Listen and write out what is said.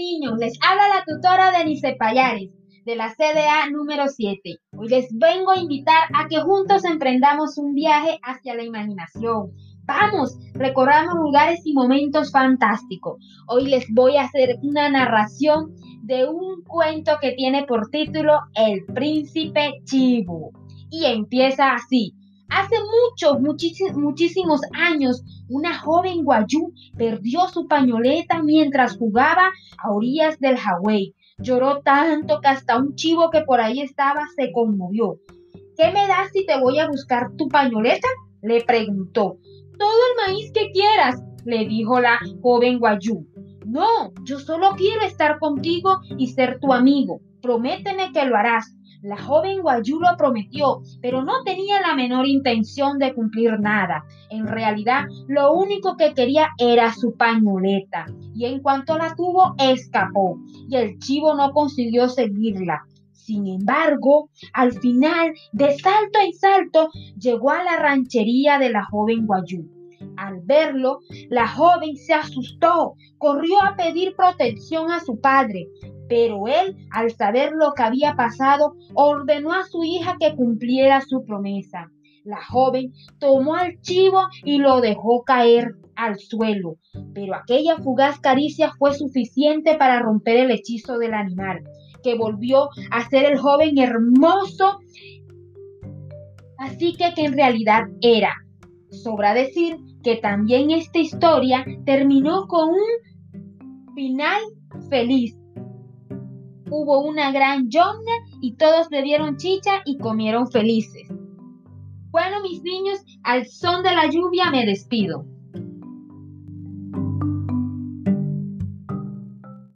niños, les habla la tutora Denise Payares de la CDA número 7. Hoy les vengo a invitar a que juntos emprendamos un viaje hacia la imaginación. Vamos, recorramos lugares y momentos fantásticos. Hoy les voy a hacer una narración de un cuento que tiene por título El príncipe Chivo. Y empieza así. Hace muchos, muchísimos años, una joven guayú perdió su pañoleta mientras jugaba a orillas del Hawái. Lloró tanto que hasta un chivo que por ahí estaba se conmovió. ¿Qué me das si te voy a buscar tu pañoleta? le preguntó. Todo el maíz que quieras, le dijo la joven guayú. No, yo solo quiero estar contigo y ser tu amigo. Prométeme que lo harás. La joven Guayú lo prometió, pero no tenía la menor intención de cumplir nada. En realidad, lo único que quería era su pañoleta. Y en cuanto la tuvo, escapó. Y el chivo no consiguió seguirla. Sin embargo, al final, de salto en salto, llegó a la ranchería de la joven Guayú. Al verlo, la joven se asustó, corrió a pedir protección a su padre, pero él, al saber lo que había pasado, ordenó a su hija que cumpliera su promesa. La joven tomó al chivo y lo dejó caer al suelo, pero aquella fugaz caricia fue suficiente para romper el hechizo del animal, que volvió a ser el joven hermoso, así que que en realidad era. Sobra decir que también esta historia terminó con un final feliz, hubo una gran yonga y todos bebieron chicha y comieron felices. Bueno, mis niños, al son de la lluvia me despido.